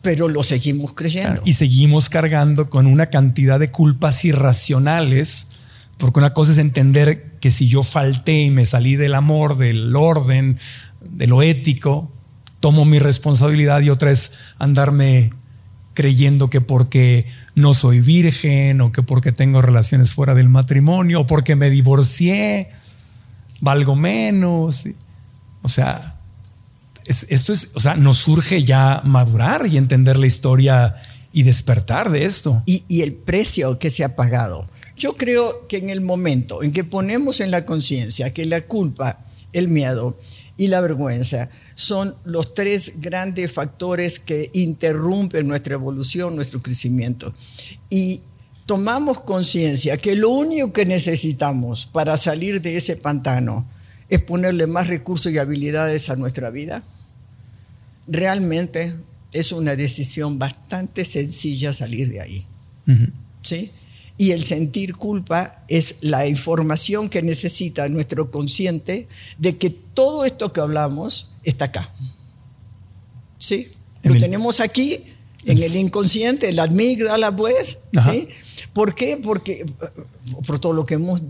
Pero lo seguimos creyendo. Claro, Y seguimos cargando con una cantidad de culpas irracionales, porque una cosa es entender que si yo falté y me salí del amor, del orden, de lo ético, tomo mi responsabilidad y otra es andarme creyendo que porque no soy virgen o que porque tengo relaciones fuera del matrimonio o porque me divorcié, valgo menos. O sea, es- esto es, o sea, nos surge ya madurar y entender la historia y despertar de esto. y, y el precio que se ha pagado. Yo creo que en el momento en que ponemos en la conciencia que la culpa, el miedo y la vergüenza son los tres grandes factores que interrumpen nuestra evolución, nuestro crecimiento, y tomamos conciencia que lo único que necesitamos para salir de ese pantano es ponerle más recursos y habilidades a nuestra vida, realmente es una decisión bastante sencilla salir de ahí. ¿sí? Y el sentir culpa es la información que necesita nuestro consciente de que todo esto que hablamos está acá. ¿Sí? En Lo el- tenemos aquí, en el inconsciente, en la amígdala, pues. Ajá. ¿sí? ¿Por qué? Porque por todo lo que hemos...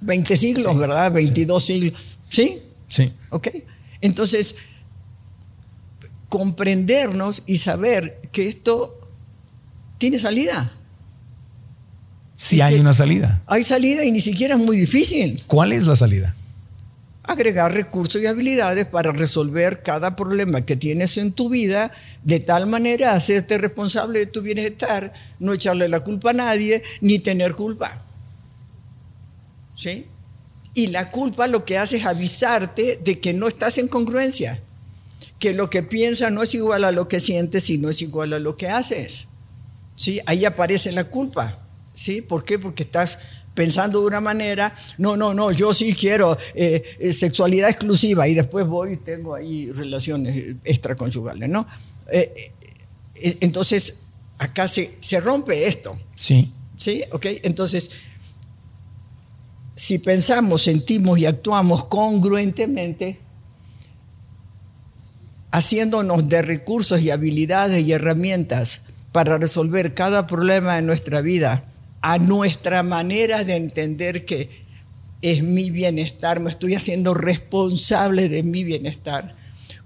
20 siglos, Sí, ¿verdad? 22 siglos. ¿Sí? Sí. ¿Ok? Entonces, comprendernos y saber que esto tiene salida. Si hay una salida. Hay salida y ni siquiera es muy difícil. ¿Cuál es la salida? Agregar recursos y habilidades para resolver cada problema que tienes en tu vida, de tal manera hacerte responsable de tu bienestar, no echarle la culpa a nadie, ni tener culpa. ¿Sí? Y la culpa lo que hace es avisarte de que no estás en congruencia, que lo que piensas no es igual a lo que sientes y no es igual a lo que haces. ¿Sí? Ahí aparece la culpa. ¿Sí? ¿Por qué? Porque estás pensando de una manera, no, no, no, yo sí quiero eh, eh, sexualidad exclusiva y después voy y tengo ahí relaciones eh, extraconyugales, ¿no? Eh, eh, eh, entonces, acá se, se rompe esto. Sí. ¿Sí? ¿Ok? Entonces, si pensamos, sentimos y actuamos congruentemente, haciéndonos de recursos y habilidades y herramientas para resolver cada problema de nuestra vida a nuestra manera de entender que es mi bienestar, me estoy haciendo responsable de mi bienestar.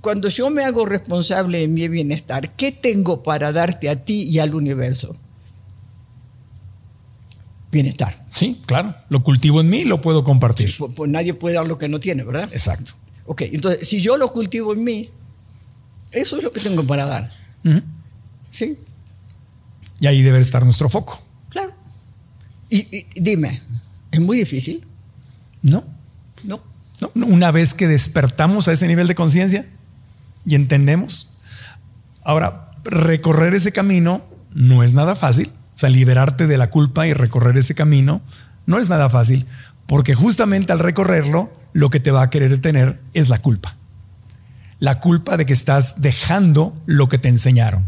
Cuando yo me hago responsable de mi bienestar, ¿qué tengo para darte a ti y al universo? Bienestar. Sí, claro. Lo cultivo en mí y lo puedo compartir. Pues, pues nadie puede dar lo que no tiene, ¿verdad? Exacto. Ok, entonces, si yo lo cultivo en mí, eso es lo que tengo para dar. ¿Sí? Y ahí debe estar nuestro foco. Claro. Y, y dime, ¿es muy difícil? ¿No? No. No, no, Una vez que despertamos a ese nivel de conciencia y entendemos. Ahora, recorrer ese camino no es nada fácil. O sea, liberarte de la culpa y recorrer ese camino no es nada fácil, porque justamente al recorrerlo, lo que te va a querer tener es la culpa. La culpa de que estás dejando lo que te enseñaron.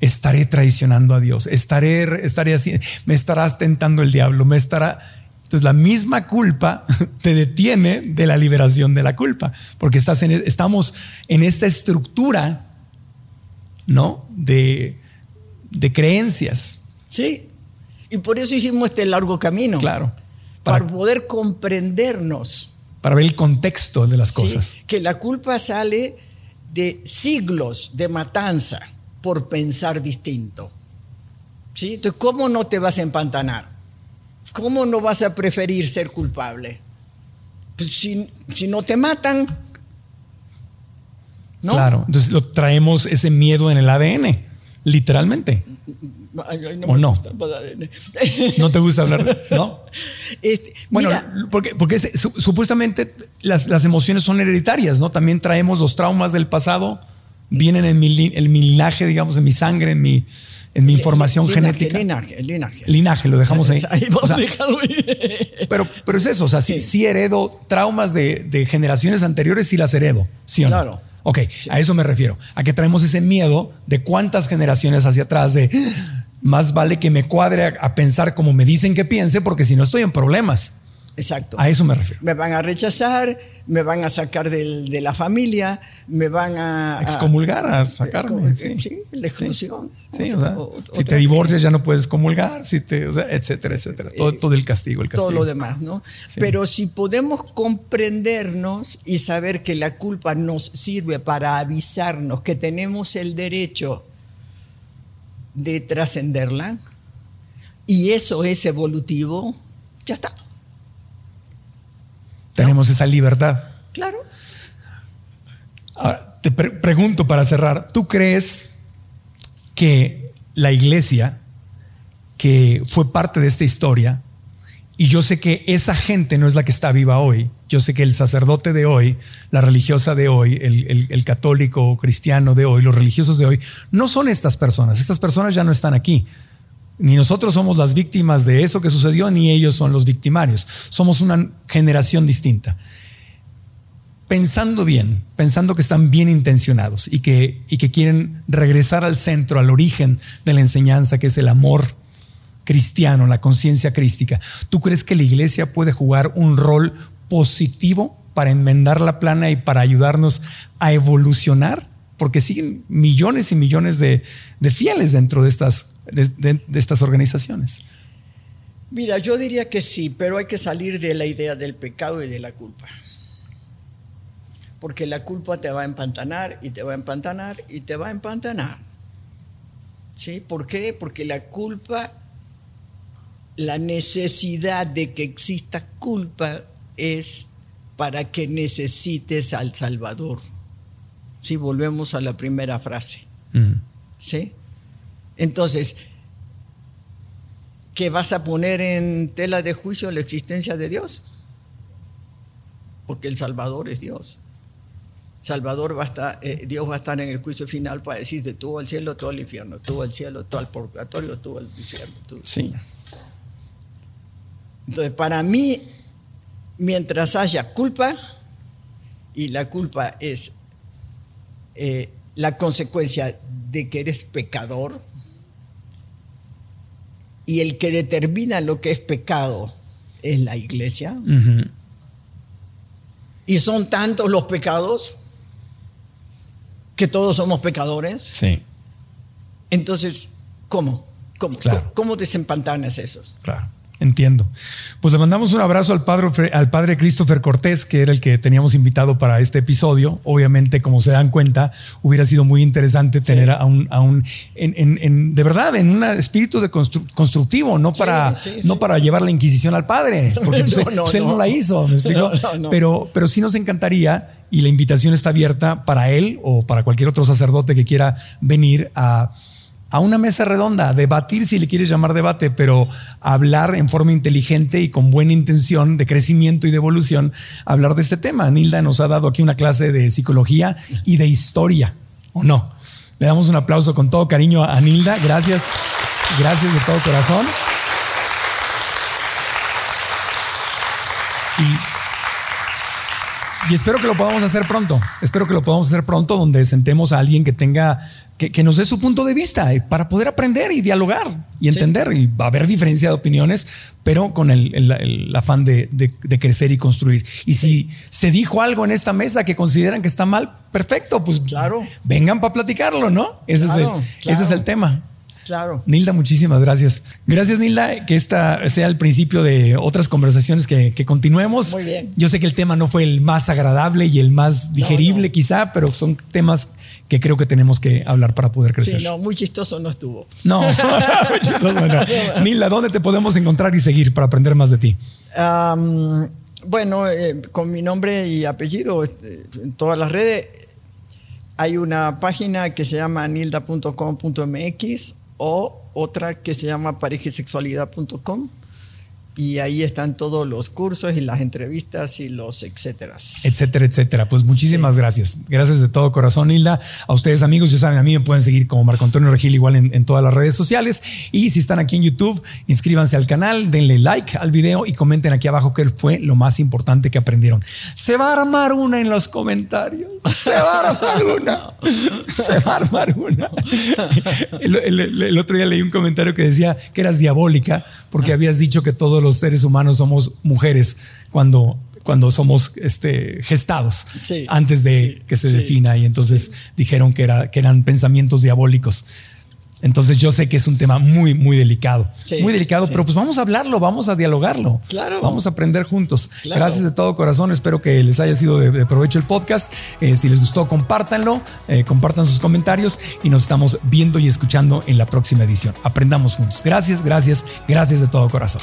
Estaré traicionando a Dios, estaré, estaré así, me estarás tentando el diablo, me estará. Entonces la misma culpa te detiene de la liberación de la culpa, porque estás en, estamos en esta estructura, ¿no? De, de creencias. Sí. Y por eso hicimos este largo camino. Claro. Para, Para, poder comprendernos. para ver el contexto de las ¿sí? cosas. Que la culpa sale de siglos de matanza por pensar distinto. ¿Sí? Entonces, ¿cómo no te vas a empantanar? ¿Cómo no vas a preferir ser culpable? Pues si, si no te matan. ¿no? Claro. Entonces lo traemos ese miedo en el ADN, literalmente. Ay, ay, ¿O no? ¿No te gusta hablar? ¿No? Este, Bueno, mira, porque, porque es- su- supuestamente las, las emociones son hereditarias, ¿no? También traemos los traumas del pasado, vienen en mi, en mi linaje, digamos, en mi sangre, en mi, en mi información linaje, genética. Linaje, linaje. Linaje, lo dejamos ahí. Ahí O sea, pero, pero es eso, o sea, sí, Sí. sí heredo traumas de, de generaciones anteriores, sí las heredo, ¿sí o no? Claro. Ok, a eso me refiero, a que traemos ese miedo de cuántas generaciones hacia atrás de más vale que me cuadre a, a pensar como me dicen que piense, porque si no estoy en problemas. Exacto. A eso me refiero. Me van a rechazar, me van a sacar del- de la familia, me van a... a- Excomulgar, a sacarme. Eh, Sí, sí, la exclusión. Sí, o sea, O- o- si te divorcias ya no puedes comulgar, si te, o sea, etcétera, etcétera. Todo, todo el castigo, el castigo. todo lo demás, ¿no? Sí. Pero si podemos comprendernos y saber que la culpa nos sirve para avisarnos que tenemos el derecho de trascenderla y eso es evolutivo, ya está, Tenemos esa libertad. claro. Ahora, te pre- pregunto para cerrar, ¿tú crees que la iglesia que fue parte de esta historia, y yo sé que esa gente no es la que está viva hoy, yo sé que el sacerdote de hoy, la religiosa de hoy, el, el- el católico cristiano de hoy, los religiosos de hoy, no son estas personas, estas personas ya no están aquí. Ni nosotros somos las víctimas de eso que sucedió, ni ellos son los victimarios. Somos una generación distinta pensando bien, pensando que están bien intencionados y que, y que quieren regresar al centro, al origen de la enseñanza, que es el amor cristiano, la conciencia crística, ¿tú crees que la iglesia puede jugar un rol positivo para enmendar la plana y para ayudarnos a evolucionar? Porque siguen millones y millones de, de fieles dentro de estas, de- de- de estas organizaciones. Mira, yo diría que sí, pero hay que salir de la idea del pecado y de la culpa. Porque la culpa te va a empantanar y te va a empantanar y te va a empantanar. ¿Sí? ¿Por qué? Porque la culpa, la necesidad de que exista culpa es para que necesites al Salvador. Si volvemos a la primera frase. Mm. ¿Sí? Entonces, ¿que vas a poner en tela de juicio la existencia de Dios? Porque el Salvador es Dios. Salvador va a estar, eh, Dios va a estar en el juicio final para decirte tú al cielo, tú al infierno, tú al cielo, tú al purgatorio, tú al infierno. tú- Sí. Entonces, para mí, mientras haya culpa, y la culpa es eh, la consecuencia de que eres pecador, y el que determina lo que es pecado es la iglesia, y son tantos los pecados que todos somos pecadores, Sí, entonces, ¿cómo? ¿Cómo, Claro. ¿Cómo, cómo desempantanas esos? Claro, entiendo. Pues le mandamos un abrazo al padre, al padre Christopher Cortés, que era el que teníamos invitado para este episodio. Obviamente, como se dan cuenta, hubiera sido muy interesante tener a un, a un en, en- en- de verdad, en un espíritu de constru- constructivo, no para, sí, no sí. para llevar la inquisición al padre, porque pues, No, no, pues, él no no. la hizo, ¿me explico? No, no, no. Pero, pero sí nos encantaría y la invitación está abierta para él o para cualquier otro sacerdote que quiera venir a, a una mesa redonda, debatir si le quieres llamar debate, pero hablar en forma inteligente y con buena intención de crecimiento y de evolución, hablar de este tema. Nilda nos ha dado aquí una clase de psicología y de historia, ¿o no? Le damos un aplauso con todo cariño a Nilda. Gracias, gracias de todo corazón. Y, y espero que lo podamos hacer pronto. Espero que lo podamos hacer pronto donde sentemos a alguien que tenga, que, que nos dé su punto de vista eh, para poder aprender y dialogar y entender. Y va a haber diferencia de opiniones, pero con el, el- el afán de, de- de crecer y construir. Y si se dijo algo en esta mesa que consideran que está mal, perfecto, pues Claro. vengan para platicarlo, ¿no? Ese, Claro, es el, claro. ese es el tema. Claro. Nilda, muchísimas gracias. Gracias, Nilda, que esta sea el principio de otras conversaciones que, que continuemos. Muy bien. Yo sé que el tema no fue el más agradable y el más digerible, no. quizá, pero son temas que creo que tenemos que hablar para poder crecer. Sí, no, muy chistoso no estuvo. No, muy chistoso, no. Nilda, ¿dónde te podemos encontrar y seguir para aprender más de ti? Bueno, eh, con mi nombre y apellido este, en todas las redes. Hay una página que se llama nilda.com.mx o otra que se llama parejesexualidad.com y ahí están todos los cursos y las entrevistas y los etcétera. etcétera, etcétera. Pues muchísimas gracias. Gracias de todo corazón, Hilda. A ustedes, amigos, ya saben, a mí me pueden seguir como Marco Antonio Regil, igual en, en, todas las redes sociales. Y si están aquí en YouTube, inscríbanse al canal, denle like al video y comenten aquí abajo qué fue lo más importante que aprendieron. Se va a armar una en los comentarios. Se va a armar una. Se va a armar una. El, el, el, el otro día leí un comentario que decía que eras diabólica porque habías dicho que todos los seres humanos somos mujeres cuando cuando somos este, gestados Sí, antes de sí, que se sí. defina y entonces dijeron que, era, que eran pensamientos diabólicos. Entonces yo sé que es un tema muy, muy delicado. Sí, muy delicado, sí. pero pues vamos a hablarlo, vamos a dialogarlo. Claro. Vamos a aprender juntos. Claro. Gracias de todo corazón. Espero que les haya sido de, de provecho el podcast. Eh, si les gustó, compártanlo, eh, compartan sus comentarios y nos estamos viendo y escuchando en la próxima edición. Aprendamos juntos. Gracias, gracias, gracias de todo corazón.